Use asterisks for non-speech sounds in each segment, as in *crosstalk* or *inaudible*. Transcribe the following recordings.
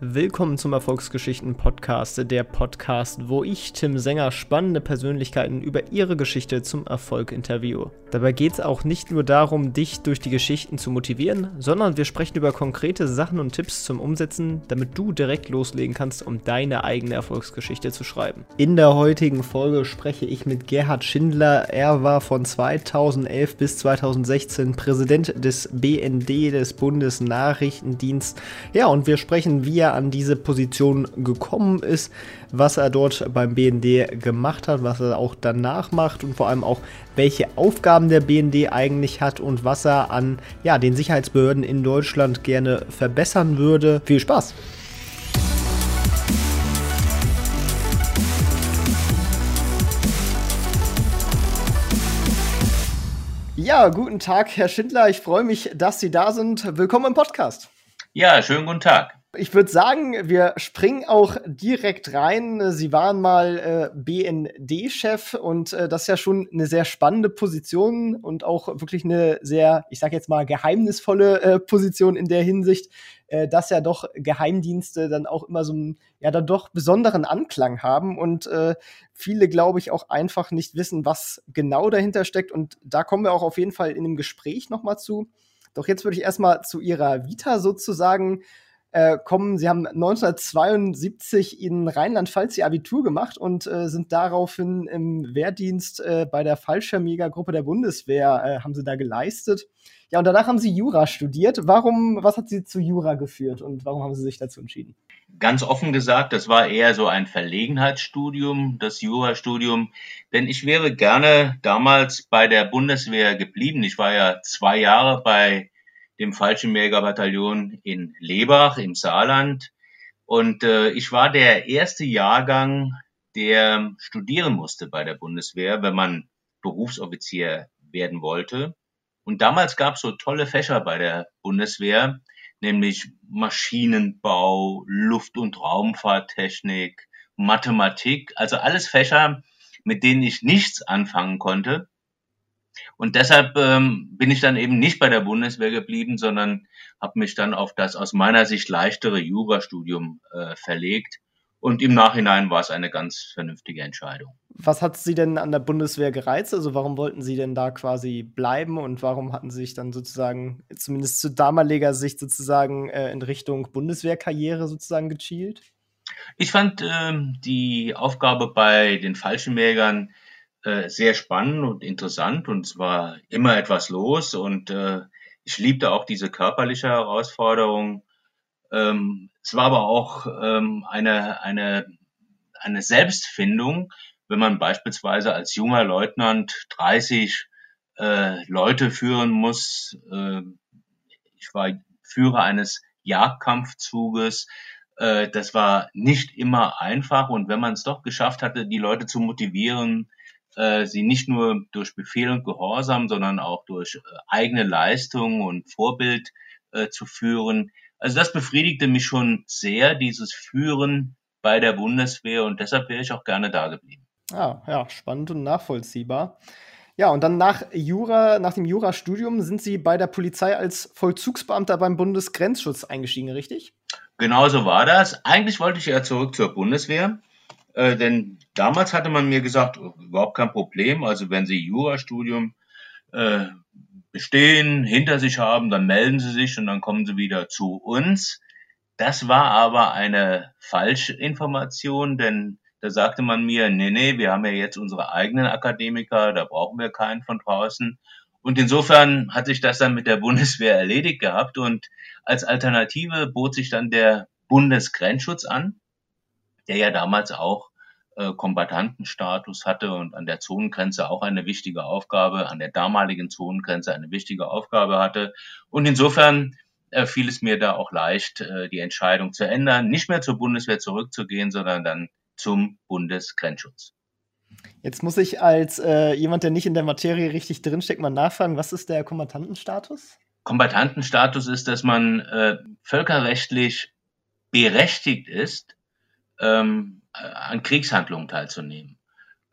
Willkommen zum Erfolgsgeschichten Podcast, der Podcast, wo ich, Tim Sänger, spannende Persönlichkeiten über ihre Geschichte zum Erfolg interviewe. Dabei geht es auch nicht nur darum, dich durch die Geschichten zu motivieren, sondern wir sprechen über konkrete Sachen und Tipps zum Umsetzen, damit du direkt loslegen kannst, um deine eigene Erfolgsgeschichte zu schreiben. In der heutigen Folge spreche ich mit Gerhard Schindler. Er war von 2011 bis 2016 Präsident des BND, des Bundesnachrichtendienst. Ja, und wir sprechen, wie er an diese Position gekommen ist, was er dort beim BND gemacht hat, was er auch danach macht und vor allem auch welche Aufgaben der BND eigentlich hat und was er an ja, den Sicherheitsbehörden in Deutschland gerne verbessern würde. Viel Spaß! Ja, guten Tag, Herr Schindler. Ich freue mich, dass Sie da sind. Willkommen im Podcast. Ja, schönen guten Tag. Ich würde sagen, wir springen auch direkt rein. Sie waren mal äh, BND-Chef und äh, das ist ja schon eine sehr spannende Position und auch wirklich eine sehr, ich sage jetzt mal, geheimnisvolle äh, Position in der Hinsicht, äh, dass ja doch Geheimdienste dann auch immer so einen, ja, dann doch besonderen Anklang haben und äh, viele, glaube ich, auch einfach nicht wissen, was genau dahinter steckt. Und da kommen wir auch auf jeden Fall in dem Gespräch nochmal zu. Doch jetzt würde ich erstmal zu Ihrer Vita sozusagen äh, kommen. Sie haben 1972 in Rheinland-Pfalz ihr Abitur gemacht und äh, sind daraufhin im Wehrdienst äh, bei der Fallschirmjägergruppe der Bundeswehr, äh, haben sie da geleistet. Ja, und danach haben Sie Jura studiert. Warum, was hat Sie zu Jura geführt und warum haben Sie sich dazu entschieden? Ganz offen gesagt, das war eher so ein Verlegenheitsstudium, das Jurastudium, denn ich wäre gerne damals bei der Bundeswehr geblieben. Ich war ja zwei Jahre bei dem Fallschirmjägerbataillon in Lebach im Saarland. Und äh, ich war der erste Jahrgang, der studieren musste bei der Bundeswehr, wenn man Berufsoffizier werden wollte. Und damals gab es so tolle Fächer bei der Bundeswehr, nämlich Maschinenbau, Luft- und Raumfahrttechnik, Mathematik, also alles Fächer, mit denen ich nichts anfangen konnte. Und deshalb ähm, bin ich dann eben nicht bei der Bundeswehr geblieben, sondern habe mich dann auf das aus meiner Sicht leichtere Jurastudium äh, verlegt. Und im Nachhinein war es eine ganz vernünftige Entscheidung. Was hat Sie denn an der Bundeswehr gereizt? Also warum wollten Sie denn da quasi bleiben und warum hatten Sie sich dann sozusagen, zumindest zu damaliger Sicht sozusagen, äh, in Richtung Bundeswehrkarriere sozusagen gezielt? Ich fand äh, die Aufgabe bei den Fallschirmjägern äh, sehr spannend und interessant und es war immer etwas los und äh, ich liebte auch diese körperliche Herausforderung. Ähm, es war aber auch ähm, eine, eine, eine Selbstfindung, wenn man beispielsweise als junger Leutnant 30 äh, Leute führen muss. Äh, ich war Führer eines Jagdkampfzuges. Äh, das war nicht immer einfach und wenn man es doch geschafft hatte, die Leute zu motivieren, äh, sie nicht nur durch Befehl und Gehorsam, sondern auch durch äh, eigene Leistung und Vorbild äh, zu führen. Also das befriedigte mich schon sehr, dieses Führen bei der Bundeswehr und deshalb wäre ich auch gerne da geblieben. Ah, ja, spannend und nachvollziehbar. Ja, und dann nach Jura, nach dem Jurastudium sind Sie bei der Polizei als Vollzugsbeamter beim Bundesgrenzschutz eingestiegen, richtig? Genau so war das. Eigentlich wollte ich ja zurück zur Bundeswehr, äh, denn damals hatte man mir gesagt, oh, überhaupt kein Problem. Also wenn Sie Jurastudium äh, bestehen, hinter sich haben, dann melden Sie sich und dann kommen Sie wieder zu uns. Das war aber eine falsche Information, denn da sagte man mir, nee, nee, wir haben ja jetzt unsere eigenen Akademiker, da brauchen wir keinen von draußen. Und insofern hat sich das dann mit der *laughs* Bundeswehr erledigt gehabt und als Alternative bot sich dann der Bundesgrenzschutz an, der ja damals auch äh, Kombatantenstatus hatte und an der Zonengrenze auch eine wichtige Aufgabe, an der damaligen Zonengrenze eine wichtige Aufgabe hatte. Und insofern äh, fiel es mir da auch leicht, äh, die Entscheidung zu ändern, nicht mehr zur Bundeswehr zurückzugehen, sondern dann zum Bundesgrenzschutz. Jetzt muss ich als äh, jemand, der nicht in der Materie richtig drinsteckt, mal nachfragen, was ist der Kombatantenstatus? Kombatantenstatus ist, dass man äh, völkerrechtlich berechtigt ist, ähm, an Kriegshandlungen teilzunehmen.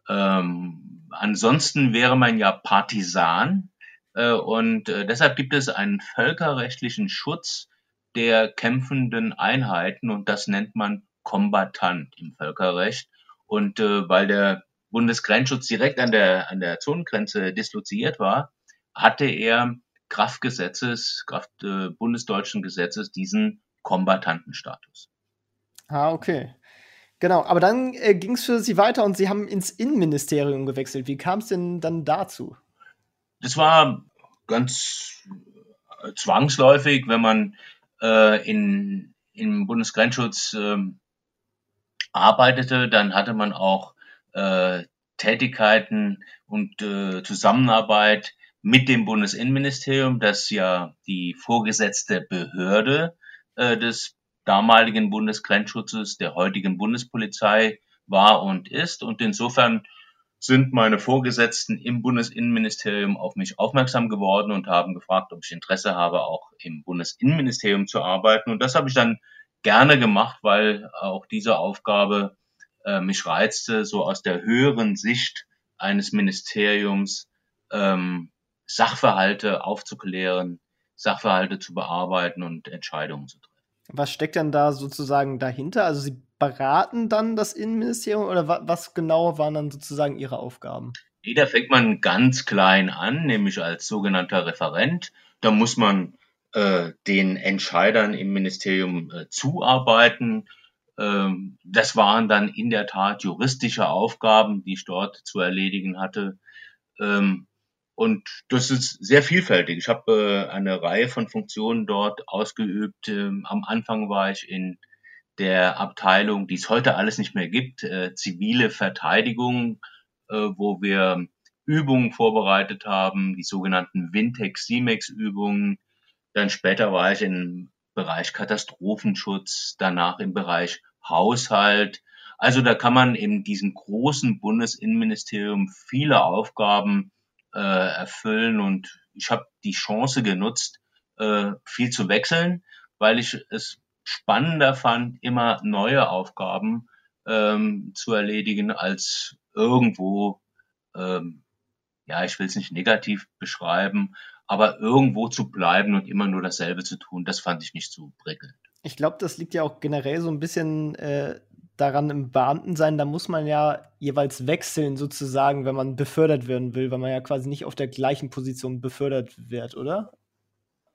Ähm, ansonsten wäre man ja Partisan äh, und äh, deshalb gibt es einen völkerrechtlichen Schutz der kämpfenden Einheiten und das nennt man Kombatant im Völkerrecht. Und äh, weil der Bundesgrenzschutz direkt an der, an der Zonengrenze disloziert war, hatte er Kraft Gesetzes, Kraft äh, bundesdeutschen Gesetzes diesen Kombatantenstatus. Ah, okay. Genau, aber dann äh, ging es für Sie weiter und Sie haben ins Innenministerium gewechselt. Wie kam es denn dann dazu? Das war ganz äh, zwangsläufig, wenn man äh, in, im Bundesgrenzschutz äh, arbeitete, dann hatte man auch äh, Tätigkeiten und äh, Zusammenarbeit mit dem Bundesinnenministerium, das ja die vorgesetzte Behörde des damaligen Bundesgrenzschutzes, der heutigen Bundespolizei war und ist. Und insofern sind meine Vorgesetzten im Bundesinnenministerium auf mich aufmerksam geworden und haben gefragt, ob ich Interesse habe, auch im Bundesinnenministerium zu arbeiten. Und das habe ich dann gerne gemacht, weil auch diese Aufgabe äh, mich reizte, so aus der höheren Sicht eines Ministeriums ähm, Sachverhalte aufzuklären, Sachverhalte zu bearbeiten und Entscheidungen zu treffen. Was steckt denn da sozusagen dahinter? Also Sie beraten dann das Innenministerium oder wa was genau waren dann sozusagen Ihre Aufgaben? Da fängt man ganz klein an, nämlich als sogenannter Referent. Da muss man äh, den Entscheidern im Ministerium äh, zuarbeiten. Ähm, das waren dann in der Tat juristische Aufgaben, die ich dort zu erledigen hatte. Ähm, und das ist sehr vielfältig. Ich habe äh, eine Reihe von Funktionen dort ausgeübt. Ähm, am Anfang war ich in der Abteilung, die es heute alles nicht mehr gibt, äh, zivile Verteidigung, äh, wo wir Übungen vorbereitet haben, die sogenannten Wintex-Simex-Übungen. Dann später war ich im Bereich Katastrophenschutz, danach im Bereich Haushalt. Also da kann man in diesem großen Bundesinnenministerium viele Aufgaben äh, erfüllen und ich habe die Chance genutzt, äh, viel zu wechseln, weil ich es spannender fand, immer neue Aufgaben ähm, zu erledigen, als irgendwo, ähm, ja, ich will es nicht negativ beschreiben, aber irgendwo zu bleiben und immer nur dasselbe zu tun, das fand ich nicht so prickelnd. Ich glaube, das liegt ja auch generell so ein bisschen äh, daran im Beamtensein, da muss man ja jeweils wechseln, sozusagen, wenn man befördert werden will, weil man ja quasi nicht auf der gleichen Position befördert wird, oder?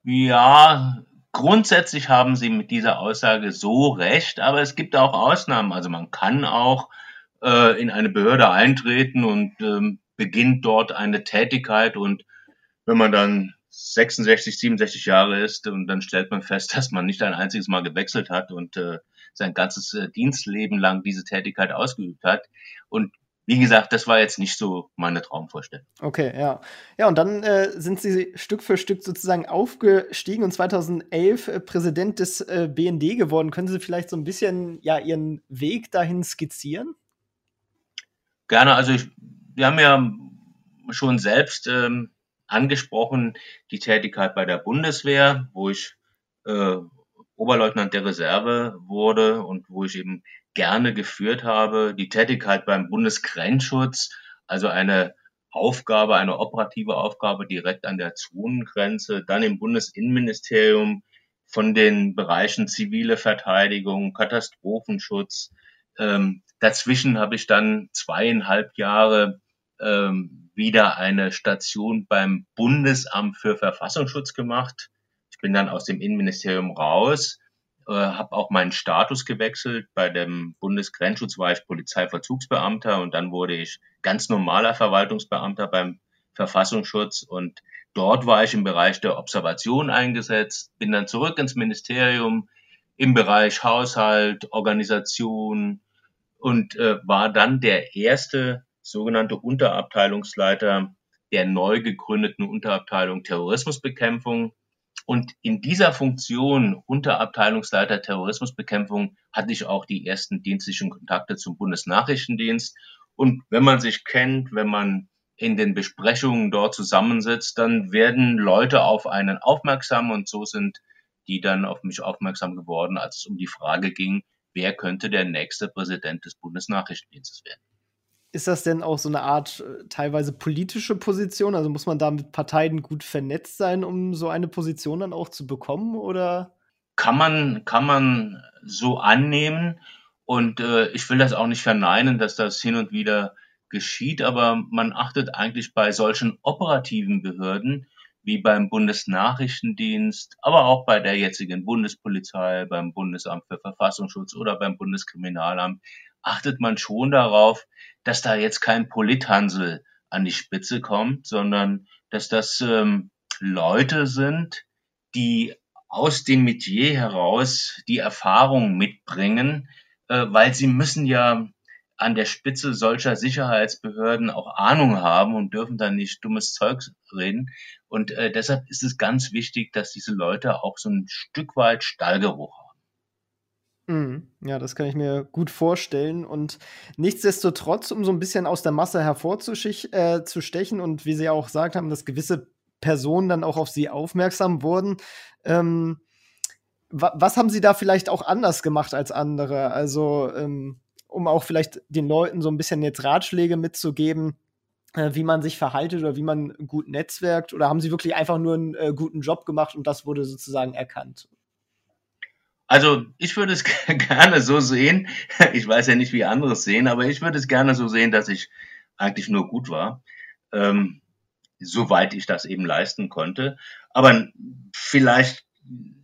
Ja, grundsätzlich haben Sie mit dieser Aussage so recht, aber es gibt auch Ausnahmen. Also man kann auch äh, in eine Behörde eintreten und ähm, beginnt dort eine Tätigkeit und wenn man dann 66, 67 Jahre ist und dann stellt man fest, *laughs* dass man nicht ein einziges Mal gewechselt hat und äh, sein ganzes äh, Dienstleben lang diese Tätigkeit ausgeübt hat. Und wie gesagt, das war jetzt nicht so meine Traumvorstellung. Okay, ja. Ja, und dann äh, sind Sie Stück für Stück sozusagen aufgestiegen und 2011 äh, Präsident des äh, BND geworden. Können Sie vielleicht so ein bisschen ja Ihren Weg dahin skizzieren? Gerne. Also ich, wir haben ja schon selbst ähm, angesprochen die Tätigkeit bei der Bundeswehr, wo ich äh, Oberleutnant der Reserve wurde und wo ich eben gerne geführt habe. Die Tätigkeit beim Bundesgrenzschutz, also eine Aufgabe, eine operative Aufgabe direkt an der Zonengrenze, dann im Bundesinnenministerium von den Bereichen zivile Verteidigung, Katastrophenschutz. Ähm, dazwischen habe ich dann zweieinhalb Jahre ähm, wieder eine Station beim Bundesamt für Verfassungsschutz gemacht bin dann aus dem Innenministerium raus, äh, habe auch meinen Status gewechselt. Bei dem Bundesgrenzschutz war ich Polizeiverzugsbeamter und dann wurde ich ganz normaler Verwaltungsbeamter beim Verfassungsschutz und dort war ich im Bereich der Observation eingesetzt, bin dann zurück ins Ministerium im Bereich Haushalt, Organisation und äh, war dann der erste sogenannte Unterabteilungsleiter der neu gegründeten Unterabteilung Terrorismusbekämpfung. Und in dieser Funktion Unterabteilungsleiter Terrorismusbekämpfung hatte ich auch die ersten dienstlichen Kontakte zum Bundesnachrichtendienst. Und wenn man sich kennt, wenn man in den Besprechungen dort zusammensitzt, dann werden Leute auf einen aufmerksam. Und so sind die dann auf mich aufmerksam geworden, als es um die Frage ging, wer könnte der nächste Präsident des Bundesnachrichtendienstes werden ist das denn auch so eine Art äh, teilweise politische Position? Also muss man da mit Parteien gut vernetzt sein, um so eine Position dann auch zu bekommen? Oder? kann man, kann man so annehmen. Und äh, ich will das auch nicht verneinen, dass das hin und wieder geschieht, aber man achtet eigentlich bei solchen operativen Behörden wie beim Bundesnachrichtendienst, aber auch bei der jetzigen Bundespolizei, beim Bundesamt für Verfassungsschutz oder beim Bundeskriminalamt, achtet man schon darauf, dass da jetzt kein Polithansel an die Spitze kommt, sondern dass das ähm, Leute sind, die aus dem Metier heraus die Erfahrung mitbringen, äh, weil sie müssen ja an der Spitze solcher Sicherheitsbehörden auch Ahnung haben und dürfen dann nicht dummes Zeug reden. Und äh, deshalb ist es ganz wichtig, dass diese Leute auch so ein Stück weit Stallgeruch. Ja, das kann ich mir gut vorstellen. Und nichtsdestotrotz, um so ein bisschen aus der Masse hervorzustechen äh, und wie Sie ja auch gesagt haben, dass gewisse Personen dann auch auf Sie aufmerksam wurden, ähm, wa was haben Sie da vielleicht auch anders gemacht als andere? Also, ähm, um auch vielleicht den Leuten so ein bisschen jetzt Ratschläge mitzugeben, äh, wie man sich verhaltet oder wie man gut netzwerkt? Oder haben Sie wirklich einfach nur einen äh, guten Job gemacht und das wurde sozusagen erkannt? Also ich würde es *laughs* gerne so sehen. Ich weiß ja nicht, wie andere es sehen, aber ich würde es gerne so sehen, dass ich eigentlich nur gut war, ähm, soweit ich das eben leisten konnte. Aber vielleicht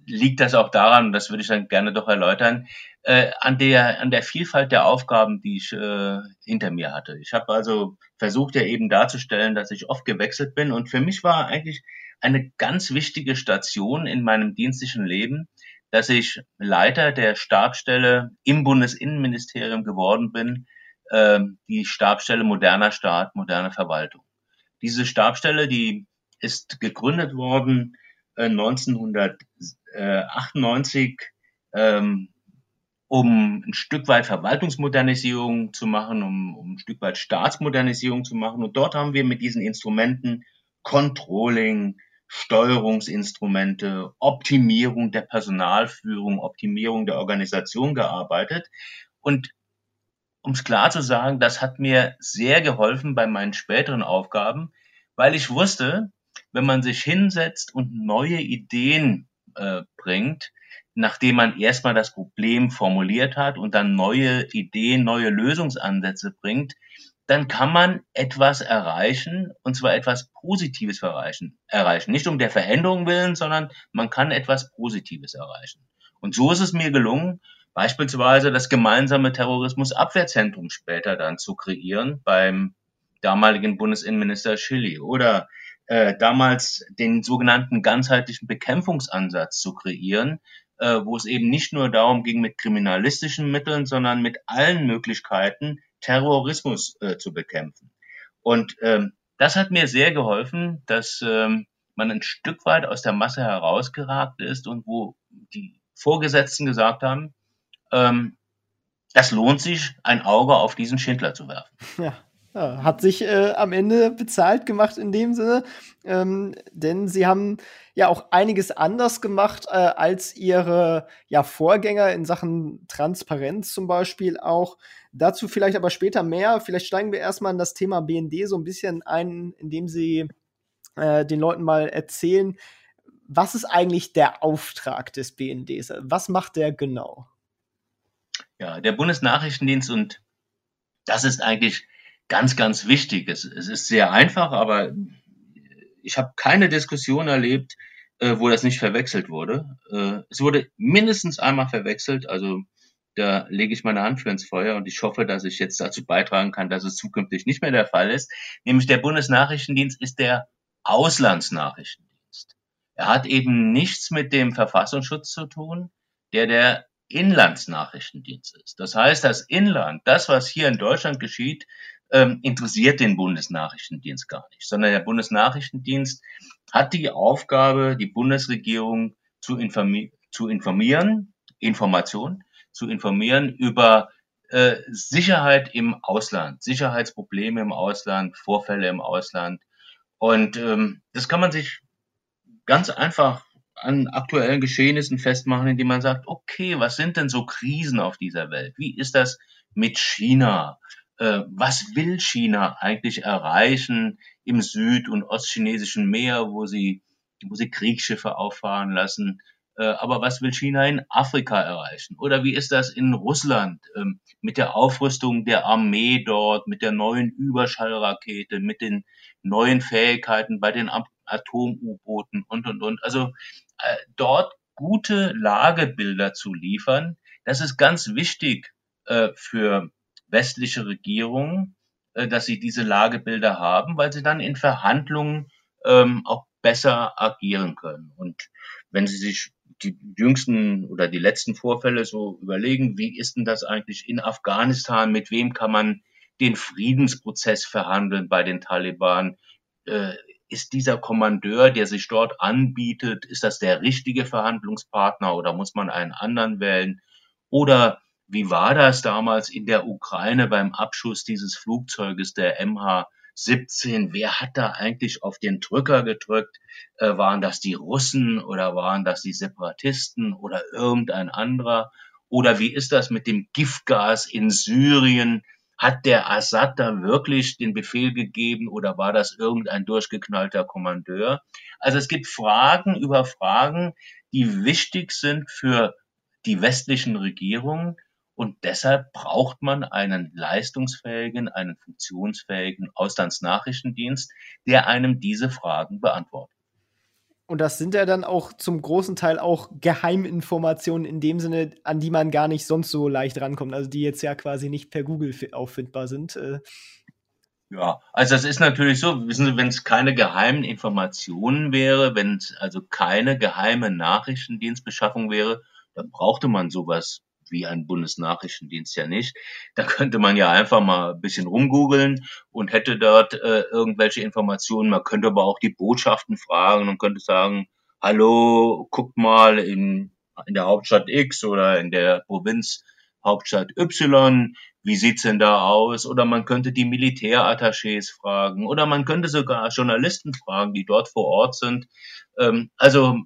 liegt das auch daran, das würde ich dann gerne doch erläutern, äh, an der an der Vielfalt der Aufgaben, die ich äh, hinter mir hatte. Ich habe also versucht ja eben darzustellen, dass ich oft gewechselt bin und für mich war eigentlich eine ganz wichtige Station in meinem dienstlichen Leben, dass ich Leiter der Stabstelle im Bundesinnenministerium geworden bin, äh, die Stabstelle moderner Staat, moderne Verwaltung. Diese Stabstelle, die ist gegründet worden 1998, äh, ähm, um ein Stück weit Verwaltungsmodernisierung zu machen, um, um ein Stück weit Staatsmodernisierung zu machen. Und dort haben wir mit diesen Instrumenten Controlling, Steuerungsinstrumente, Optimierung der Personalführung, Optimierung der Organisation gearbeitet. Und um es klar zu sagen, das hat mir sehr geholfen bei meinen späteren Aufgaben, weil ich wusste, wenn man sich hinsetzt und neue Ideen äh, bringt, nachdem man erstmal das Problem formuliert hat und dann neue Ideen, neue Lösungsansätze bringt, dann kann man etwas erreichen, und zwar etwas Positives erreichen. erreichen. Nicht um der Veränderung willen, sondern man kann etwas Positives erreichen. Und so ist es mir gelungen, beispielsweise das gemeinsame Terrorismusabwehrzentrum später dann zu kreieren beim damaligen Bundesinnenminister Schilly oder äh, damals den sogenannten ganzheitlichen Bekämpfungsansatz zu kreieren, äh, wo es eben nicht nur darum ging, mit kriminalistischen Mitteln, sondern mit allen Möglichkeiten Terrorismus äh, zu bekämpfen. Und ähm, das hat mir sehr geholfen, dass ähm, man ein Stück weit aus der Masse herausgeragt ist und wo die Vorgesetzten gesagt haben, ähm, das lohnt sich, ein Auge auf diesen Schindler zu werfen. Ja. Ja, hat sich äh, am Ende bezahlt gemacht in dem Sinne, ähm, denn sie haben ja auch einiges anders gemacht äh, als ihre ja, Vorgänger in Sachen Transparenz zum Beispiel auch. Dazu vielleicht aber später mehr. Vielleicht steigen wir erstmal in das Thema BND so ein bisschen ein, indem sie äh, den Leuten mal erzählen, was ist eigentlich der Auftrag des BNDs? Was macht der genau? Ja, der Bundesnachrichtendienst und das ist eigentlich ganz, ganz wichtig. Es, es ist sehr einfach, aber ich habe keine Diskussion erlebt, äh, wo das nicht verwechselt wurde. Äh, es wurde mindestens einmal verwechselt, also da lege ich meine Hand für ins Feuer und ich hoffe, dass ich jetzt dazu beitragen kann, dass es zukünftig nicht mehr der Fall ist. Nämlich der Bundesnachrichtendienst ist der Auslandsnachrichtendienst. Er hat eben nichts mit dem Verfassungsschutz zu tun, der der Inlandsnachrichtendienst ist. Das heißt, das Inland, das, was hier in Deutschland geschieht, ähm, interessiert den Bundesnachrichtendienst gar nicht, sondern der Bundesnachrichtendienst hat die Aufgabe, die Bundesregierung zu, informi zu informieren, Information, zu informieren über äh, Sicherheit im Ausland, Sicherheitsprobleme im Ausland, Vorfälle im Ausland. Und ähm, das kann man sich ganz einfach an aktuellen Geschehnissen festmachen, indem man sagt, okay, was sind denn so Krisen auf dieser Welt? Wie ist das mit China? Äh, was will China eigentlich erreichen im süd- und ostchinesischen Meer, wo sie, wo sie Kriegsschiffe auffahren lassen? Äh, aber was will China in Afrika erreichen? Oder wie ist das in Russland ähm, mit der Aufrüstung der Armee dort, mit der neuen Überschallrakete, mit den neuen Fähigkeiten bei den Atom-U-Booten und, und, und. Also äh, dort gute Lagebilder zu liefern, das ist ganz wichtig für westliche Regierungen, äh, dass sie diese Lagebilder haben, weil sie dann in Verhandlungen ähm, auch besser agieren können. Und wenn Sie sich die jüngsten oder die letzten Vorfälle so überlegen, wie ist denn das eigentlich in Afghanistan, mit wem kann man den Friedensprozess verhandeln bei den Taliban? Äh, ist dieser Kommandeur, der sich dort anbietet, ist das der richtige Verhandlungspartner oder muss man einen anderen wählen? Oder wie war das damals in der Ukraine beim Abschuss dieses Flugzeuges der MH17? Wer hat da eigentlich auf den Drücker gedrückt? Äh, waren das die Russen oder waren das die Separatisten oder irgendein anderer? Oder wie ist das mit dem Giftgas in Syrien? Hat der Assad da wirklich den Befehl gegeben oder war das irgendein durchgeknallter Kommandeur? Also es gibt Fragen über Fragen, die wichtig sind für die westlichen Regierungen, und deshalb braucht man einen leistungsfähigen, einen funktionsfähigen Auslandsnachrichtendienst, der einem diese Fragen beantwortet. Und das sind ja dann auch zum großen Teil auch Geheiminformationen in dem Sinne, an die man gar nicht sonst so leicht rankommt, also die jetzt ja quasi nicht per Google auffindbar sind. Äh. Ja, also das ist natürlich so, wissen Sie, wenn es keine geheimen Informationen wäre, wenn es also keine geheime Nachrichtendienstbeschaffung wäre, dann brauchte man sowas wie ein Bundesnachrichtendienst ja nicht. Da könnte man ja einfach mal ein bisschen rumgoogeln und hätte dort äh, irgendwelche Informationen. Man könnte aber auch die Botschaften fragen und könnte sagen, hallo, guckt mal in, in der Hauptstadt X oder in der Provinz Hauptstadt Y, wie sieht's denn da aus? Oder man könnte die Militärattachés fragen oder man könnte sogar Journalisten fragen, die dort vor Ort sind. Ähm, also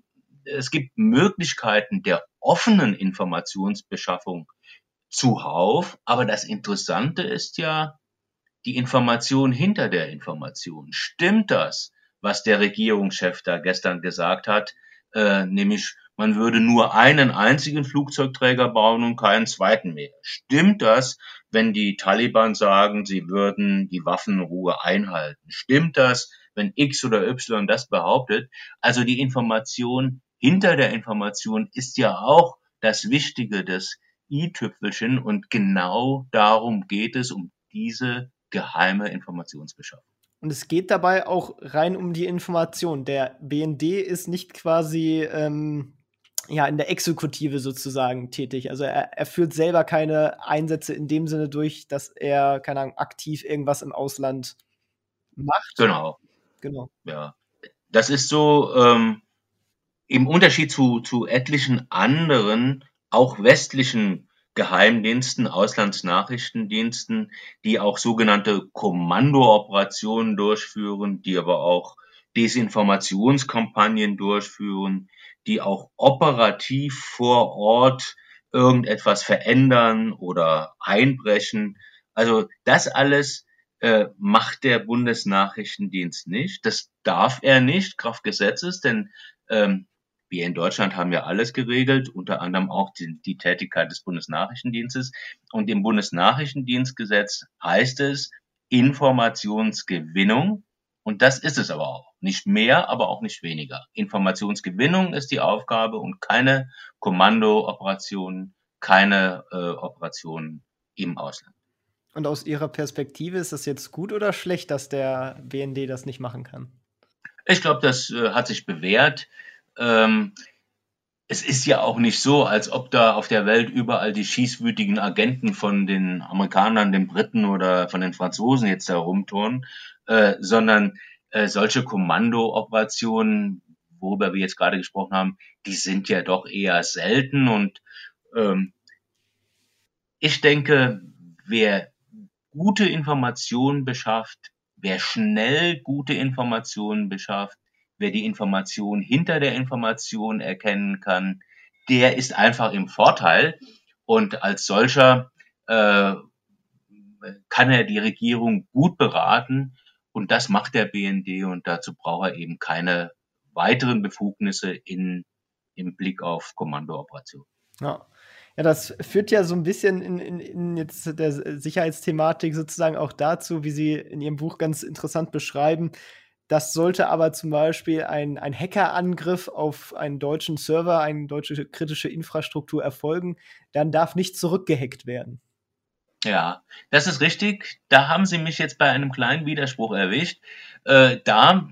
es gibt Möglichkeiten der offenen Informationsbeschaffung zuhauf. Aber das Interessante ist ja die Information hinter der Information. Stimmt das, was der Regierungschef da gestern gesagt hat, äh, nämlich man würde nur einen einzigen Flugzeugträger bauen und keinen zweiten mehr. Stimmt das, wenn die Taliban sagen, sie würden die Waffenruhe einhalten? Stimmt das, wenn X oder Y das behauptet? Also die Information hinter der Information ist ja auch das Wichtige, das i-Tüpfelchen. Und genau darum geht es, um diese geheime Informationsbeschaffung. Und es geht dabei auch rein um die Information. Der BND ist nicht quasi ähm, ja, in der Exekutive sozusagen tätig. Also er, er, führt selber keine Einsätze in dem Sinne durch, dass er, keine Ahnung, aktiv irgendwas im Ausland macht. Genau. Genau. Ja. Das ist so, ähm, im Unterschied zu, zu etlichen anderen, auch westlichen Geheimdiensten, Auslandsnachrichtendiensten, die auch sogenannte Kommandooperationen durchführen, die aber auch Desinformationskampagnen durchführen, die auch operativ vor Ort irgendetwas verändern oder einbrechen. Also das alles äh, macht der Bundesnachrichtendienst nicht. Das darf er nicht, Kraft Gesetzes, denn ähm, wir in Deutschland haben ja alles geregelt, unter anderem auch die, die Tätigkeit des Bundesnachrichtendienstes. Und im Bundesnachrichtendienstgesetz heißt es Informationsgewinnung. Und das ist es aber auch. Nicht mehr, aber auch nicht weniger. Informationsgewinnung ist die Aufgabe und keine Kommandooperationen, keine äh, Operationen im Ausland. Und aus Ihrer Perspektive ist das jetzt gut oder schlecht, dass der BND das nicht machen kann? Ich glaube, das äh, hat sich bewährt. Ähm, es ist ja auch nicht so, als ob da auf der Welt überall die schießwütigen Agenten von den Amerikanern, den Briten oder von den Franzosen jetzt da rumturnen, äh, sondern äh, solche Kommandooperationen, worüber wir jetzt gerade gesprochen haben, die sind ja doch eher selten und ähm, ich denke, wer gute Informationen beschafft, wer schnell gute Informationen beschafft, wer die Information hinter der Information erkennen kann, der ist einfach im Vorteil. Und als solcher äh, kann er die Regierung gut beraten. Und das macht der BND und dazu braucht er eben keine weiteren Befugnisse in, im Blick auf Kommandooperationen. Ja. Ja, das führt ja so ein bisschen in, in, in jetzt der Sicherheitsthematik sozusagen auch dazu, wie Sie in Ihrem Buch ganz interessant beschreiben. Das sollte aber zum Beispiel ein, ein Hackerangriff auf einen deutschen Server, eine deutsche kritische Infrastruktur erfolgen, dann darf nicht zurückgehackt werden. Ja, das ist richtig. Da haben Sie mich jetzt bei einem kleinen Widerspruch erwischt. Äh, da,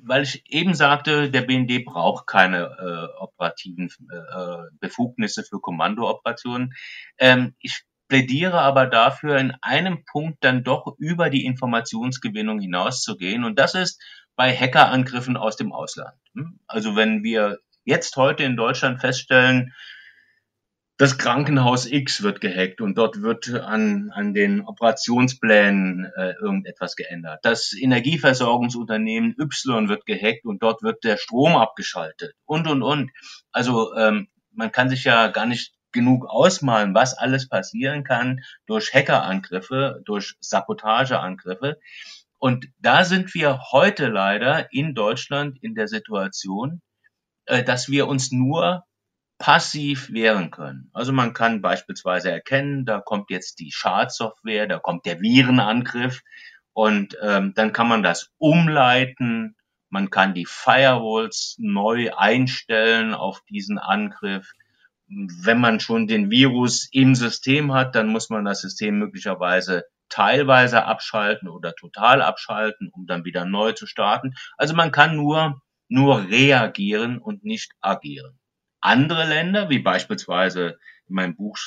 weil ich eben sagte, der BND braucht keine äh, operativen äh, Befugnisse für Kommandooperationen. Ähm, ich plädiere aber dafür, in einem Punkt dann doch über die Informationsgewinnung hinauszugehen. Und das ist bei Hackerangriffen aus dem Ausland. Hm? Also wenn wir jetzt heute in Deutschland feststellen, das Krankenhaus X wird gehackt und dort wird an, an den Operationsplänen äh, irgendetwas geändert. Das Energieversorgungsunternehmen Y wird gehackt und dort wird der Strom abgeschaltet und, und, und. Also ähm, man kann sich ja gar nicht genug ausmalen, was alles passieren kann durch Hackerangriffe, durch Sabotageangriffe. Und da sind wir heute leider in Deutschland in der Situation, äh, dass wir uns nur passiv wehren können. Also man kann beispielsweise erkennen, da kommt jetzt die Schadsoftware, da kommt der Virenangriff und ähm, dann kann man das umleiten. Man kann die Firewalls neu einstellen auf diesen Angriff. Wenn man schon den Virus im System hat, dann muss man das System möglicherweise teilweise abschalten oder total abschalten, um dann wieder neu zu starten. Also man kann nur, nur reagieren und nicht agieren. Andere Länder, wie beispielsweise in meinem Buch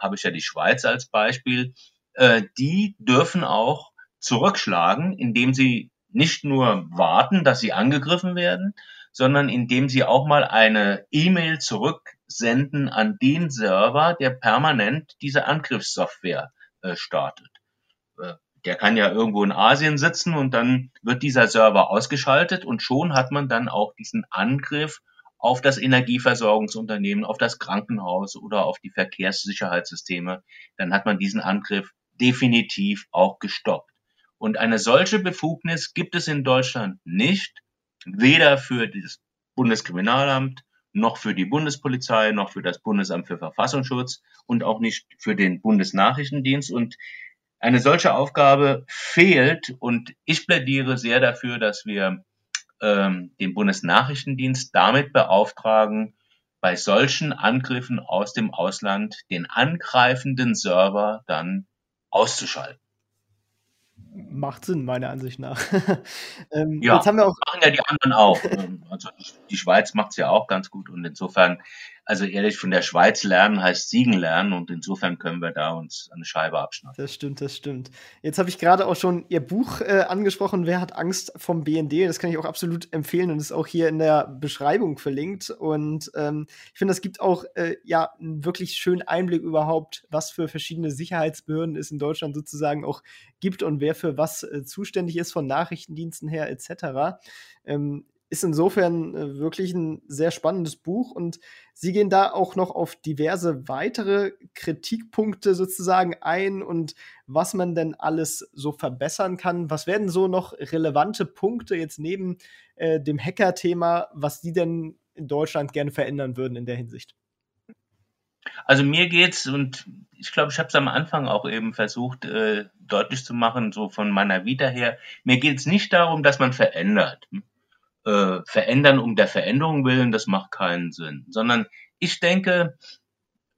habe ich ja die Schweiz als Beispiel, äh, die dürfen auch zurückschlagen, indem sie nicht nur warten, dass sie angegriffen werden, sondern indem sie auch mal eine E-Mail zurücksenden an den Server, der permanent diese Angriffssoftware äh, startet. Äh, der kann ja irgendwo in Asien sitzen und dann wird dieser Server ausgeschaltet und schon hat man dann auch diesen Angriff auf das Energieversorgungsunternehmen, auf das Krankenhaus oder auf die Verkehrssicherheitssysteme, dann hat man diesen Angriff definitiv auch gestoppt. Und eine solche Befugnis gibt es in Deutschland nicht, weder für das Bundeskriminalamt noch für die Bundespolizei noch für das Bundesamt für Verfassungsschutz und auch nicht für den Bundesnachrichtendienst. Und eine solche Aufgabe fehlt und ich plädiere sehr dafür, dass wir ähm, den Bundesnachrichtendienst damit beauftragen, bei solchen Angriffen aus dem Ausland den angreifenden Server dann auszuschalten. Macht Sinn, meiner Ansicht nach. *laughs* ähm, ja, jetzt haben wir auch machen ja die anderen auch. Ähm, also die Schweiz macht es ja auch ganz gut und insofern also ehrlich, von der Schweiz lernen heißt Siegen lernen und insofern können wir da uns eine Scheibe abschneiden. Das stimmt, das stimmt. Jetzt habe ich gerade auch schon Ihr Buch äh, angesprochen, Wer hat Angst vom BND? Das kann ich auch absolut empfehlen und ist auch hier in der Beschreibung verlinkt. Und ähm, ich finde, das gibt auch äh, ja einen wirklich schönen Einblick überhaupt, was für verschiedene Sicherheitsbehörden es in Deutschland sozusagen auch gibt und wer für was äh, zuständig ist von Nachrichtendiensten her etc. Ähm, ist insofern äh, wirklich ein sehr spannendes Buch und Sie gehen da auch noch auf diverse weitere Kritikpunkte sozusagen ein und was man denn alles so verbessern kann. Was werden so noch relevante Punkte jetzt neben äh, dem Hacker-Thema, was Sie denn in Deutschland gerne verändern würden in der Hinsicht? Also mir geht's und ich glaube, ich habe es am Anfang auch eben versucht äh, deutlich zu machen, so von meiner Vita her. Mir geht's nicht darum, dass man verändert äh, verändern um der Veränderung willen, das macht keinen Sinn. Sondern ich denke,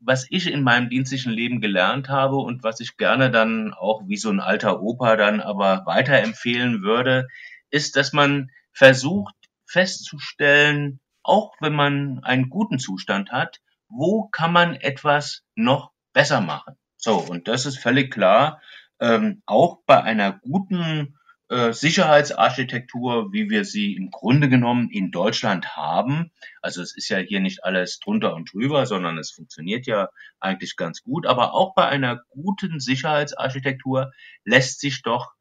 was ich in meinem dienstlichen Leben gelernt habe und was ich gerne dann auch wie so ein alter Opa dann aber weiterempfehlen würde, ist, dass man versucht festzustellen, auch wenn man einen guten Zustand hat, wo kann man etwas noch besser machen. So, und das ist völlig klar, ähm, auch bei einer guten Sicherheitsarchitektur, wie wir sie im Grunde genommen in Deutschland haben. Also es ist ja hier nicht alles drunter und drüber, sondern es funktioniert ja eigentlich ganz gut. Aber auch bei einer guten Sicherheitsarchitektur lässt sich doch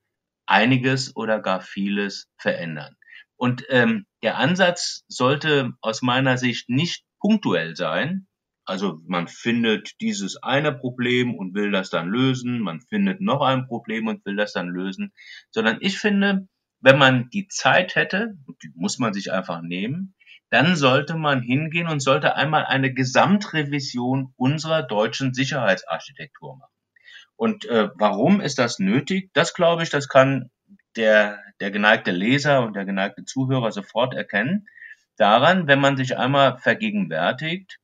einiges oder gar vieles verändern. Und ähm, der Ansatz sollte aus meiner Sicht nicht punktuell sein, also man findet dieses eine Problem und will das dann lösen, man findet noch ein Problem und will das dann lösen, sondern ich finde, wenn man die Zeit hätte, die muss man sich einfach nehmen, dann sollte man hingehen und sollte einmal eine Gesamtrevision unserer deutschen Sicherheitsarchitektur machen. Und äh, warum ist das nötig? Das glaube ich, das kann der, der geneigte Leser und der geneigte Zuhörer sofort erkennen. Daran, wenn man sich einmal vergegenwärtigt,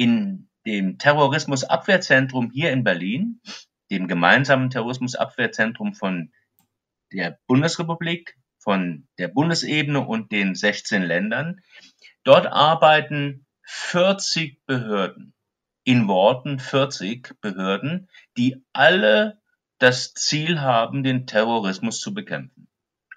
in dem Terrorismusabwehrzentrum hier in Berlin, dem gemeinsamen Terrorismusabwehrzentrum von der Bundesrepublik, von der Bundesebene und den 16 Ländern. Dort arbeiten 40 Behörden, in Worten 40 Behörden, die alle das Ziel haben, den Terrorismus zu bekämpfen.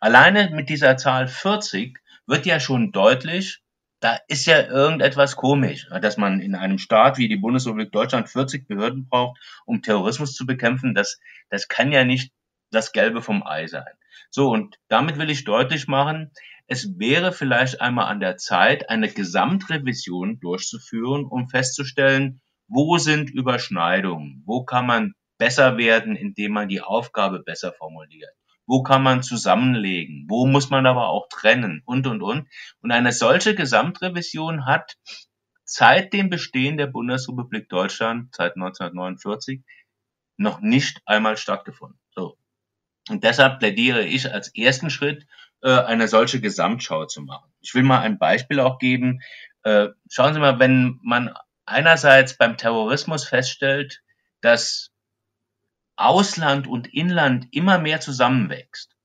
Alleine mit dieser Zahl 40 wird ja schon deutlich, da ist ja irgendetwas komisch, dass man in einem Staat wie die Bundesrepublik Deutschland 40 Behörden braucht, um Terrorismus zu bekämpfen. Das, das kann ja nicht das Gelbe vom Ei sein. So, und damit will ich deutlich machen, es wäre vielleicht einmal an der Zeit, eine Gesamtrevision durchzuführen, um festzustellen, wo sind Überschneidungen, wo kann man besser werden, indem man die Aufgabe besser formuliert, wo kann man zusammenlegen, wo muss man aber auch trennen und, und, und. Und eine solche Gesamtrevision hat seit dem Bestehen der Bundesrepublik Deutschland, seit 1949, noch nicht einmal stattgefunden. So. Und deshalb plädiere ich als ersten Schritt, äh, eine solche Gesamtschau zu machen. Ich will mal ein Beispiel auch geben. Äh, schauen Sie mal, wenn man einerseits beim Terrorismus feststellt, dass Ausland und Inland immer mehr zusammenwächst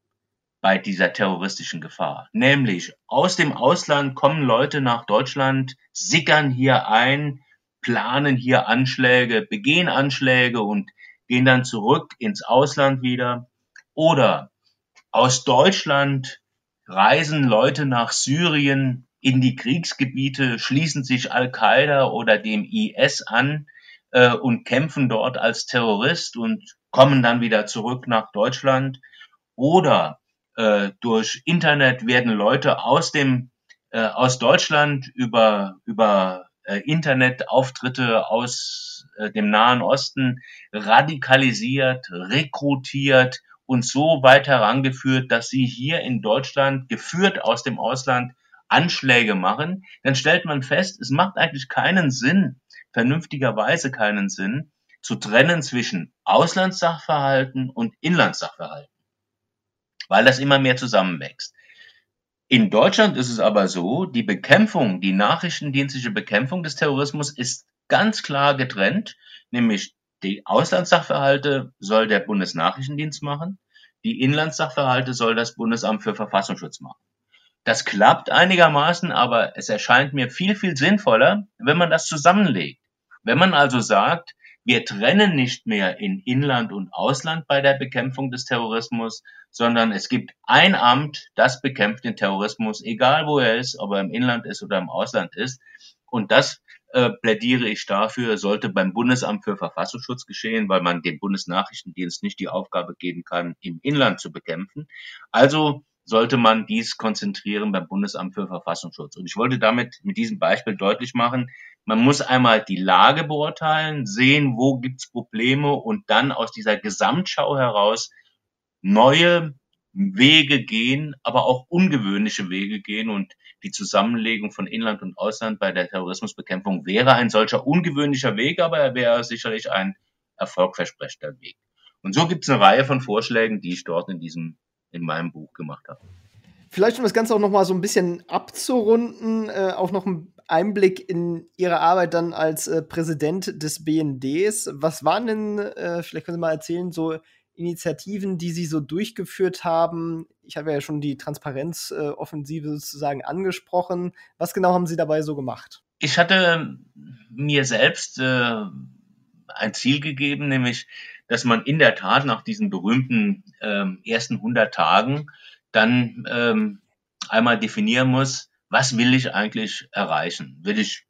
bei dieser terroristischen Gefahr. Nämlich aus dem Ausland kommen Leute nach Deutschland, sickern hier ein, planen hier Anschläge, begehen Anschläge und gehen dann zurück ins Ausland wieder. Oder aus Deutschland reisen Leute nach Syrien in die Kriegsgebiete, schließen sich Al-Qaida oder dem IS an äh, und kämpfen dort als Terrorist und kommen dann wieder zurück nach Deutschland. Oder äh, durch Internet werden Leute aus dem äh, aus Deutschland über über äh, Internetauftritte aus äh, dem Nahen Osten radikalisiert, rekrutiert, und so weit herangeführt, dass sie hier in Deutschland, geführt aus dem Ausland, Anschläge machen, dann stellt man fest, es macht eigentlich keinen Sinn, vernünftigerweise keinen Sinn, zu trennen zwischen Auslandssachverhalten und Inlandssachverhalten, weil das immer mehr zusammenwächst. In Deutschland ist es aber so, die Bekämpfung, die nachrichtendienstliche Bekämpfung des Terrorismus ist ganz klar getrennt, nämlich die Auslandssachverhalte soll der Bundesnachrichtendienst machen. Die Inlandssachverhalte soll das Bundesamt für Verfassungsschutz machen. Das klappt einigermaßen, aber es erscheint mir viel, viel sinnvoller, wenn man das zusammenlegt. Wenn man also sagt, wir trennen nicht mehr in Inland und Ausland bei der Bekämpfung des Terrorismus, sondern es gibt ein Amt, das bekämpft den Terrorismus, egal wo er ist, ob er im Inland ist oder im Ausland ist. Und das äh, plädiere ich dafür, sollte beim Bundesamt für Verfassungsschutz geschehen, weil man dem Bundesnachrichtendienst nicht die Aufgabe geben kann, im Inland zu bekämpfen. Also sollte man dies konzentrieren beim Bundesamt für Verfassungsschutz. Und ich wollte damit mit diesem Beispiel deutlich machen, man muss einmal die Lage beurteilen, sehen, wo gibt's Probleme und dann aus dieser Gesamtschau heraus neue Wege gehen, aber auch ungewöhnliche Wege gehen. Und die Zusammenlegung von Inland und Ausland bei der Terrorismusbekämpfung wäre ein solcher ungewöhnlicher Weg, aber er wäre sicherlich ein erfolgversprechender Weg. Und so gibt es eine Reihe von Vorschlägen, die ich dort in diesem, in meinem Buch gemacht habe. Vielleicht um das Ganze auch noch mal so ein bisschen abzurunden, äh, auch noch ein Einblick in Ihre Arbeit dann als äh, Präsident des BNDs. Was waren denn, äh, vielleicht können Sie mal erzählen, so Initiativen, die Sie so durchgeführt haben? Ich habe ja schon die Transparenzoffensive sozusagen angesprochen. Was genau haben Sie dabei so gemacht? Ich hatte mir selbst äh, ein Ziel gegeben, nämlich, dass man in der Tat nach diesen berühmten äh, ersten 100 Tagen dann ähm, einmal definieren muss, was will ich eigentlich erreichen? Will ich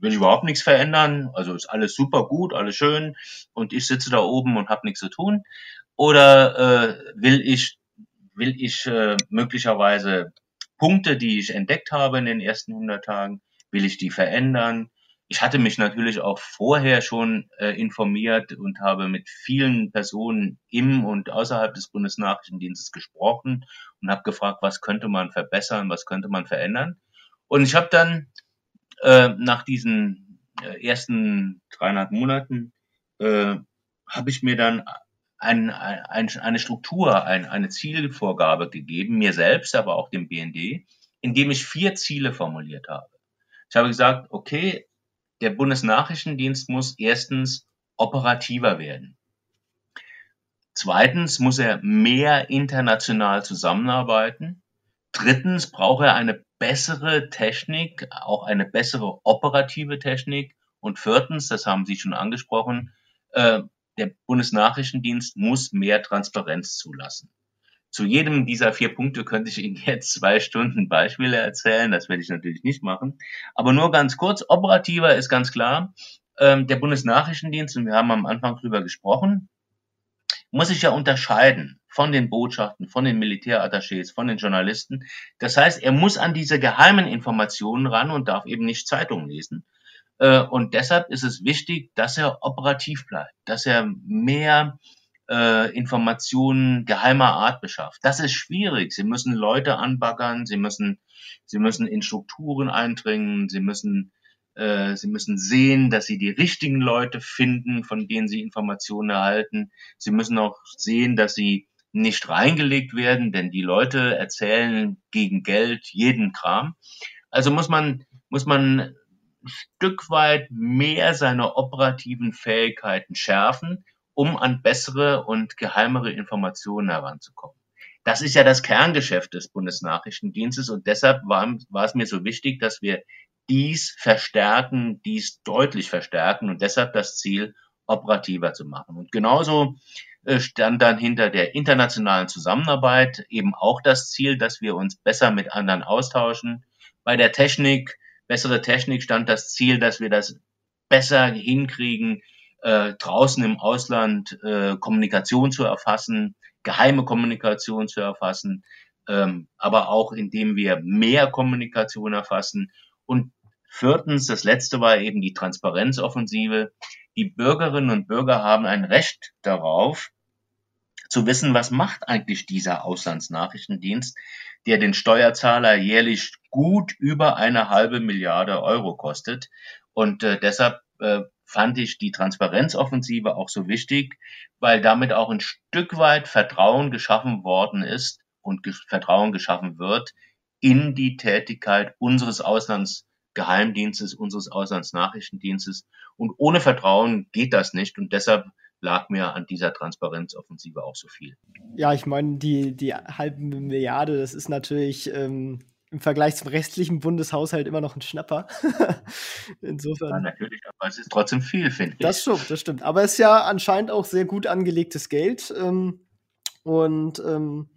will ich überhaupt nichts verändern? Also ist alles super gut, alles schön und ich sitze da oben und habe nichts zu tun? Oder äh, will ich, will ich äh, möglicherweise Punkte, die ich entdeckt habe in den ersten 100 Tagen, will ich die verändern? Ich hatte mich natürlich auch vorher schon äh, informiert und habe mit vielen Personen im und außerhalb des Bundesnachrichtendienstes gesprochen und habe gefragt, was könnte man verbessern, was könnte man verändern. Und ich habe dann äh, nach diesen äh, ersten dreieinhalb Monaten äh, habe ich mir dann ein, ein, eine Struktur, ein, eine Zielvorgabe gegeben, mir selbst, aber auch dem BND, indem ich vier Ziele formuliert habe. Ich habe gesagt, okay, der Bundesnachrichtendienst muss erstens operativer werden. Zweitens muss er mehr international zusammenarbeiten. Drittens braucht er eine bessere Technik, auch eine bessere operative Technik. Und viertens, das haben Sie schon angesprochen, äh, der Bundesnachrichtendienst muss mehr Transparenz zulassen. Zu jedem dieser vier Punkte könnte ich Ihnen *laughs* jetzt zwei Stunden Beispiele erzählen. Das werde ich natürlich nicht machen. Aber nur ganz kurz. Operativer ist ganz klar. Ähm, der Bundesnachrichtendienst, und wir haben am Anfang drüber gesprochen, muss sich ja unterscheiden von den Botschaften, von den Militärattachés, von den Journalisten. Das heißt, er muss an diese geheimen Informationen ran und darf eben nicht Zeitungen lesen. Äh, und deshalb ist es wichtig, dass er operativ bleibt, dass er mehr äh, Informationen geheimer Art beschafft. Das ist schwierig. Sie müssen Leute anbaggern, sie müssen, sie müssen in Strukturen eindringen, sie müssen, äh, sie müssen sehen, dass sie die richtigen Leute finden, von denen sie Informationen erhalten. Sie müssen auch sehen, dass sie nicht reingelegt werden, denn die Leute erzählen gegen Geld jeden Kram. Also muss man, muss man Stück weit mehr seine operativen Fähigkeiten schärfen, um an bessere und geheimere Informationen heranzukommen. Das ist ja das Kerngeschäft des Bundesnachrichtendienstes und deshalb war, war es mir so wichtig, dass wir dies verstärken, dies deutlich verstärken und deshalb das Ziel operativer zu machen. Und genauso äh, stand dann hinter der internationalen Zusammenarbeit eben auch das Ziel, dass wir uns besser mit anderen austauschen. Bei der Technik bessere Technik stand das Ziel, dass wir das besser hinkriegen, äh, draußen im Ausland äh, Kommunikation zu erfassen, geheime Kommunikation zu erfassen, ähm, aber auch indem wir mehr Kommunikation erfassen. Und viertens, das letzte war eben die Transparenzoffensive. Die Bürgerinnen und Bürger haben ein Recht darauf, zu wissen, was macht eigentlich dieser Auslandsnachrichtendienst, der den Steuerzahler jährlich gut über eine halbe Milliarde Euro kostet. Und äh, deshalb äh, fand ich die Transparenzoffensive auch so wichtig, weil damit auch ein Stück weit Vertrauen geschaffen worden ist und ge Vertrauen geschaffen wird in die Tätigkeit unseres Auslandsgeheimdienstes, unseres Auslandsnachrichtendienstes. Und ohne Vertrauen geht das nicht. Und deshalb lag mir an dieser Transparenzoffensive auch so viel. Ja, ich meine, die, die halbe Milliarde, das ist natürlich ähm, im Vergleich zum restlichen Bundeshaushalt immer noch ein Schnapper. *laughs* Insofern. Ja, natürlich, aber es ist trotzdem viel, finde ich. Das stimmt, das stimmt. Aber es ist ja anscheinend auch sehr gut angelegtes Geld. Ähm, und ähm,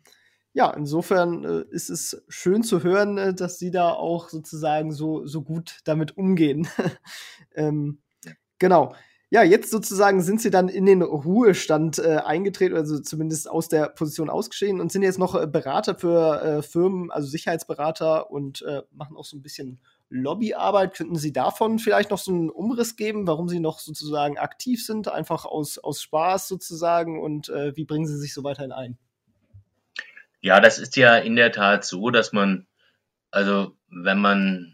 ja, insofern äh, ist es schön zu hören, äh, dass Sie da auch sozusagen so, so gut damit umgehen. *laughs* ähm, ja. Genau ja, jetzt sozusagen sind sie dann in den Ruhestand äh, eingetreten, also zumindest aus der Position ausgeschieden und sind jetzt noch äh, Berater für äh, Firmen, also Sicherheitsberater und äh, machen auch so ein bisschen Lobbyarbeit. Könnten Sie davon vielleicht noch so einen Umriss geben, warum Sie noch sozusagen aktiv sind, einfach aus, aus Spaß sozusagen und äh, wie bringen Sie sich so weiterhin ein? Ja, das ist ja in der Tat so, dass man, also wenn man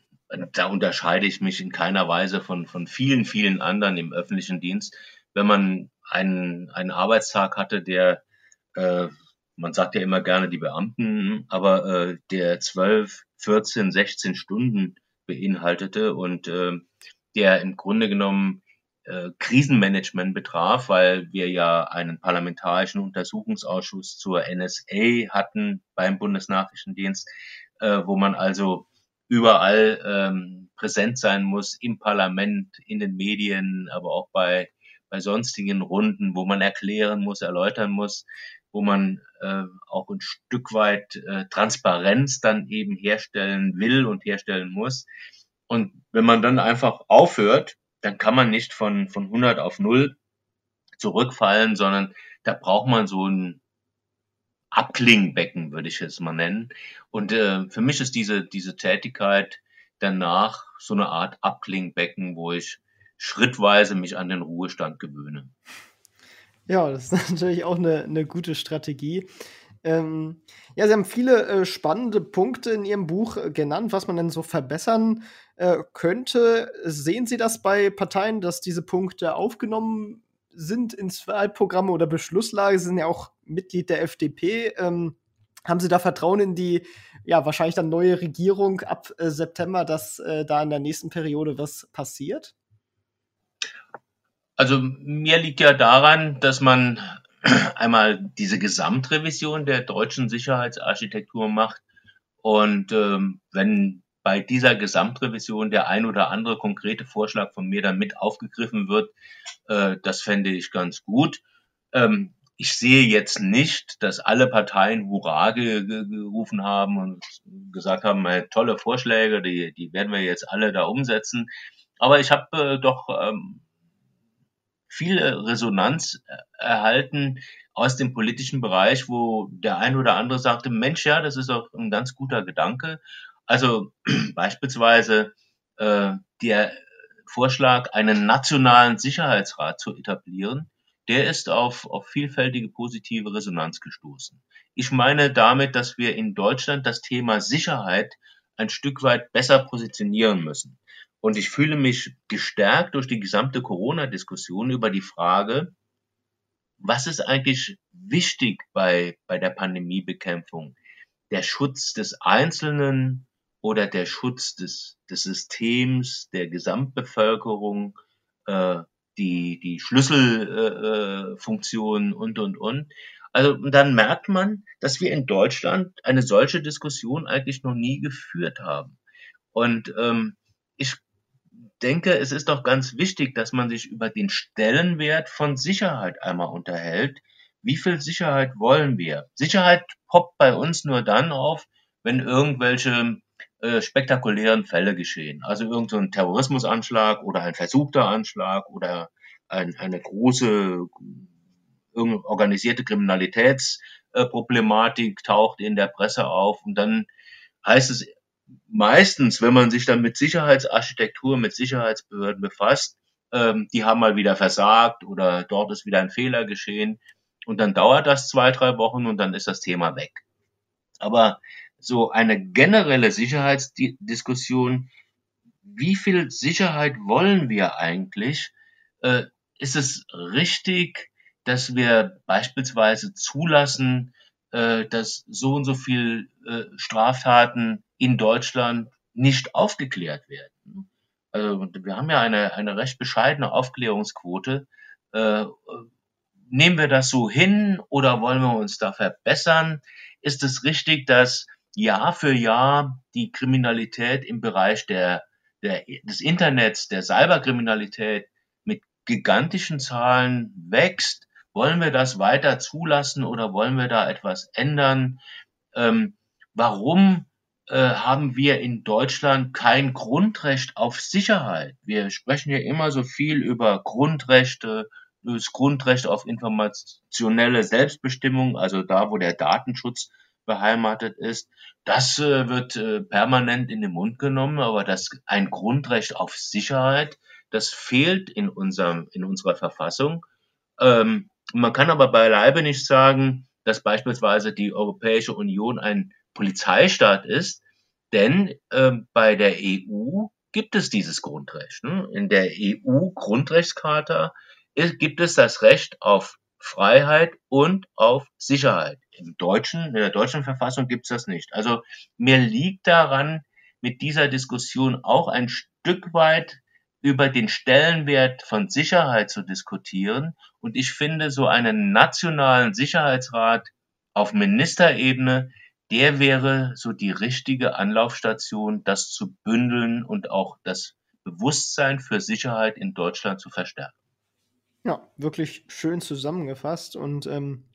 da unterscheide ich mich in keiner Weise von, von vielen, vielen anderen im öffentlichen Dienst. Wenn man einen, einen Arbeitstag hatte, der, äh, man sagt ja immer gerne die Beamten, aber äh, der 12, 14, 16 Stunden beinhaltete und äh, der im Grunde genommen äh, Krisenmanagement betraf, weil wir ja einen parlamentarischen Untersuchungsausschuss zur NSA hatten beim Bundesnachrichtendienst, äh, wo man also überall ähm, präsent sein muss, im Parlament, in den Medien, aber auch bei, bei sonstigen Runden, wo man erklären muss, erläutern muss, wo man äh, auch ein Stück weit äh, Transparenz dann eben herstellen will und herstellen muss. Und wenn man dann einfach aufhört, dann kann man nicht von, von 100 auf 0 zurückfallen, sondern da braucht man so ein Abklingbecken, würde ich es mal nennen. Und äh, für mich ist diese, diese Tätigkeit danach so eine Art Abklingbecken, wo ich schrittweise mich an den Ruhestand gewöhne. Ja, das ist *laughs* natürlich auch eine, eine gute Strategie. Ähm, ja, Sie haben viele äh, spannende Punkte in Ihrem Buch äh, genannt, was man denn so verbessern äh, könnte. Sehen Sie das bei Parteien, dass diese Punkte aufgenommen sind ins Wahlprogramm oder Beschlusslage? Sie sind ja auch Mitglied der FDP. Ähm, haben Sie da Vertrauen in die, ja, wahrscheinlich dann neue Regierung ab äh, September, dass äh, da in der nächsten Periode was passiert? Also mir liegt ja daran, dass man *clears throat* einmal diese Gesamtrevision der deutschen Sicherheitsarchitektur macht. Und ähm, wenn bei dieser Gesamtrevision der ein oder andere konkrete Vorschlag von mir dann mit aufgegriffen wird, äh, das fände ich ganz gut. Ähm, ich sehe jetzt nicht, dass alle Parteien Hurra ge gerufen haben und gesagt haben, äh, tolle Vorschläge, die, die werden wir jetzt alle da umsetzen. Aber ich habe äh, doch ähm, viel Resonanz äh, erhalten aus dem politischen Bereich, wo der ein oder andere sagte, Mensch, ja, das ist auch ein ganz guter Gedanke. Also *clears throat* beispielsweise äh, der Vorschlag, einen nationalen Sicherheitsrat zu etablieren, der ist auf, auf vielfältige positive Resonanz gestoßen. Ich meine damit, dass wir in Deutschland das Thema Sicherheit ein Stück weit besser positionieren müssen. Und ich fühle mich gestärkt durch die gesamte Corona-Diskussion über die Frage, was ist eigentlich wichtig bei, bei der Pandemiebekämpfung? Der Schutz des Einzelnen oder der Schutz des, des Systems, der Gesamtbevölkerung, äh, die, die Schlüsselfunktionen äh, und, und, und. Also dann merkt man, dass wir in Deutschland eine solche Diskussion eigentlich noch nie geführt haben. Und ähm, ich denke, es ist doch ganz wichtig, dass man sich über den Stellenwert von Sicherheit einmal unterhält. Wie viel Sicherheit wollen wir? Sicherheit poppt bei uns nur dann auf, wenn irgendwelche äh, spektakulären Fälle geschehen. Also irgendein Terrorismusanschlag oder ein versuchter Anschlag oder ein, eine große organisierte Kriminalitätsproblematik taucht in der Presse auf und dann heißt es meistens, wenn man sich dann mit Sicherheitsarchitektur, mit Sicherheitsbehörden befasst, ähm, die haben mal wieder versagt oder dort ist wieder ein Fehler geschehen. Und dann dauert das zwei, drei Wochen und dann ist das Thema weg. Aber so eine generelle Sicherheitsdiskussion, wie viel Sicherheit wollen wir eigentlich? Äh, ist es richtig, dass wir beispielsweise zulassen, äh, dass so und so viel äh, Straftaten in Deutschland nicht aufgeklärt werden. Also wir haben ja eine, eine recht bescheidene Aufklärungsquote. Äh, nehmen wir das so hin oder wollen wir uns da verbessern? Ist es richtig, dass Jahr für Jahr die Kriminalität im Bereich der, der, des Internets, der Cyberkriminalität mit gigantischen Zahlen wächst? Wollen wir das weiter zulassen oder wollen wir da etwas ändern? Ähm, warum äh, haben wir in Deutschland kein Grundrecht auf Sicherheit? Wir sprechen ja immer so viel über Grundrechte, das Grundrecht auf informationelle Selbstbestimmung, also da, wo der Datenschutz beheimatet ist. Das äh, wird äh, permanent in den Mund genommen, aber das ein Grundrecht auf Sicherheit, das fehlt in unserem in unserer Verfassung. Ähm, man kann aber beileibe nicht sagen, dass beispielsweise die Europäische Union ein Polizeistaat ist, denn ähm, bei der EU gibt es dieses Grundrecht. Ne? In der EU-Grundrechtscharta gibt es das Recht auf Freiheit und auf Sicherheit. Im deutschen, in der deutschen Verfassung gibt es das nicht. Also mir liegt daran, mit dieser Diskussion auch ein Stück weit über den Stellenwert von Sicherheit zu diskutieren. Und ich finde, so einen nationalen Sicherheitsrat auf Ministerebene, der wäre so die richtige Anlaufstation, das zu bündeln und auch das Bewusstsein für Sicherheit in Deutschland zu verstärken. Ja, wirklich schön zusammengefasst. Und ähm,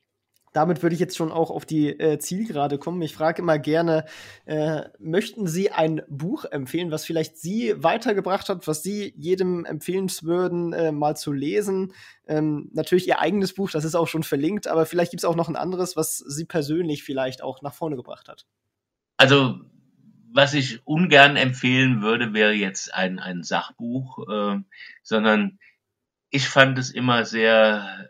damit würde ich jetzt schon auch auf die äh, Zielgerade kommen. Ich frage immer gerne, äh, möchten Sie ein Buch empfehlen, was vielleicht Sie weitergebracht hat, was Sie jedem empfehlen würden, äh, mal zu lesen? Ähm, natürlich Ihr eigenes Buch, das ist auch schon verlinkt, aber vielleicht gibt es auch noch ein anderes, was Sie persönlich vielleicht auch nach vorne gebracht hat. Also, was ich ungern empfehlen würde, wäre jetzt ein, ein Sachbuch, äh, sondern ich fand es immer sehr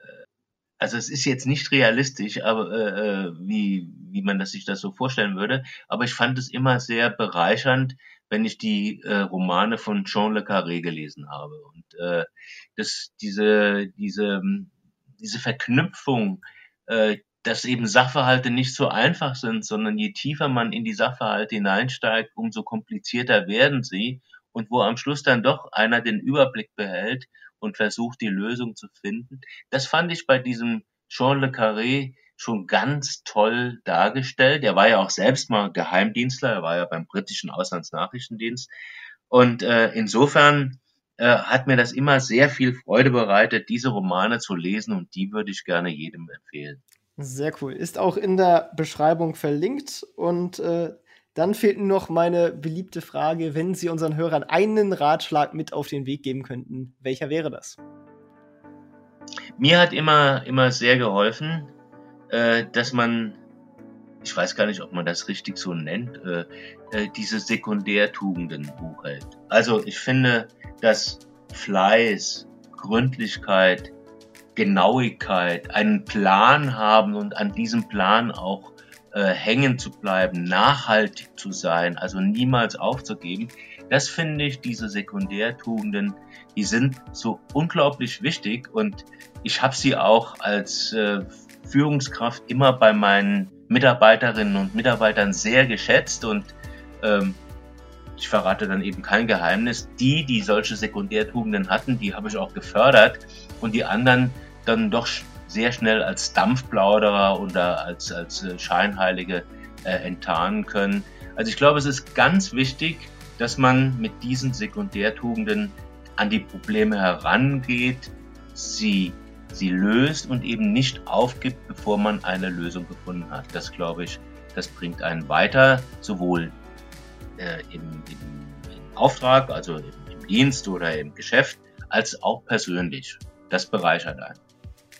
also es ist jetzt nicht realistisch, aber äh, äh, wie, wie man das sich das so vorstellen würde, aber ich fand es immer sehr bereichernd, wenn ich die äh, Romane von Jean Le Carré gelesen habe. Und äh, das, diese, diese, diese Verknüpfung, äh, dass eben Sachverhalte nicht so einfach sind, sondern je tiefer man in die Sachverhalte hineinsteigt, umso komplizierter werden sie. Und wo am Schluss dann doch einer den Überblick behält und versucht, die Lösung zu finden. Das fand ich bei diesem Jean Le Carré schon ganz toll dargestellt. Er war ja auch selbst mal Geheimdienstler, er war ja beim britischen Auslandsnachrichtendienst. Und äh, insofern äh, hat mir das immer sehr viel Freude bereitet, diese Romane zu lesen und die würde ich gerne jedem empfehlen. Sehr cool. Ist auch in der Beschreibung verlinkt und äh, dann fehlt nur noch meine beliebte Frage, wenn Sie unseren Hörern einen Ratschlag mit auf den Weg geben könnten, welcher wäre das? Mir hat immer, immer sehr geholfen, äh, dass man, ich weiß gar nicht, ob man das richtig so nennt, äh, äh, diese Sekundärtugenden hochhält. Also ich finde, dass Fleiß, Gründlichkeit, Genauigkeit, einen Plan haben und an diesem Plan auch äh, hängen zu bleiben, nachhaltig zu sein, also niemals aufzugeben, das finde ich, diese Sekundärtugenden, die sind so unglaublich wichtig und ich habe sie auch als äh, Führungskraft immer bei meinen Mitarbeiterinnen und Mitarbeitern sehr geschätzt und ähm, ich verrate dann eben kein Geheimnis, die, die solche Sekundärtugenden hatten, die habe ich auch gefördert und die anderen dann doch sehr schnell als Dampfplauderer oder als, als äh, Scheinheilige äh, enttarnen können. Also ich glaube, es ist ganz wichtig, dass man mit diesen Sekundärtugenden an die Probleme herangeht, sie, sie löst und eben nicht aufgibt, bevor man eine Lösung gefunden hat. Das glaube ich, das bringt einen weiter, sowohl äh, im, im, im, Auftrag, also im, im Dienst oder im Geschäft, als auch persönlich. Das bereichert einen.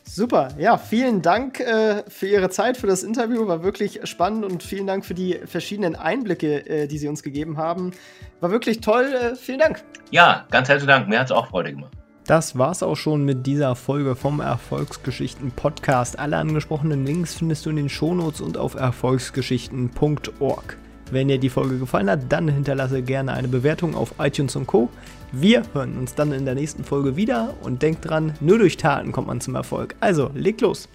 Super, ja, vielen Dank äh, für Ihre Zeit, für das Interview. War wirklich spannend und vielen Dank für die verschiedenen Einblicke, äh, die Sie uns gegeben haben. War wirklich toll. Äh, vielen Dank. Ja, ganz herzlichen Dank. Mir hat es auch Freude gemacht. Das war's auch schon mit dieser Folge vom Erfolgsgeschichten Podcast. Alle angesprochenen Links findest du in den Shownotes und auf erfolgsgeschichten.org. Wenn dir die Folge gefallen hat, dann hinterlasse gerne eine Bewertung auf iTunes und Co. Wir hören uns dann in der nächsten Folge wieder und denkt dran, nur durch Taten kommt man zum Erfolg. Also, legt los!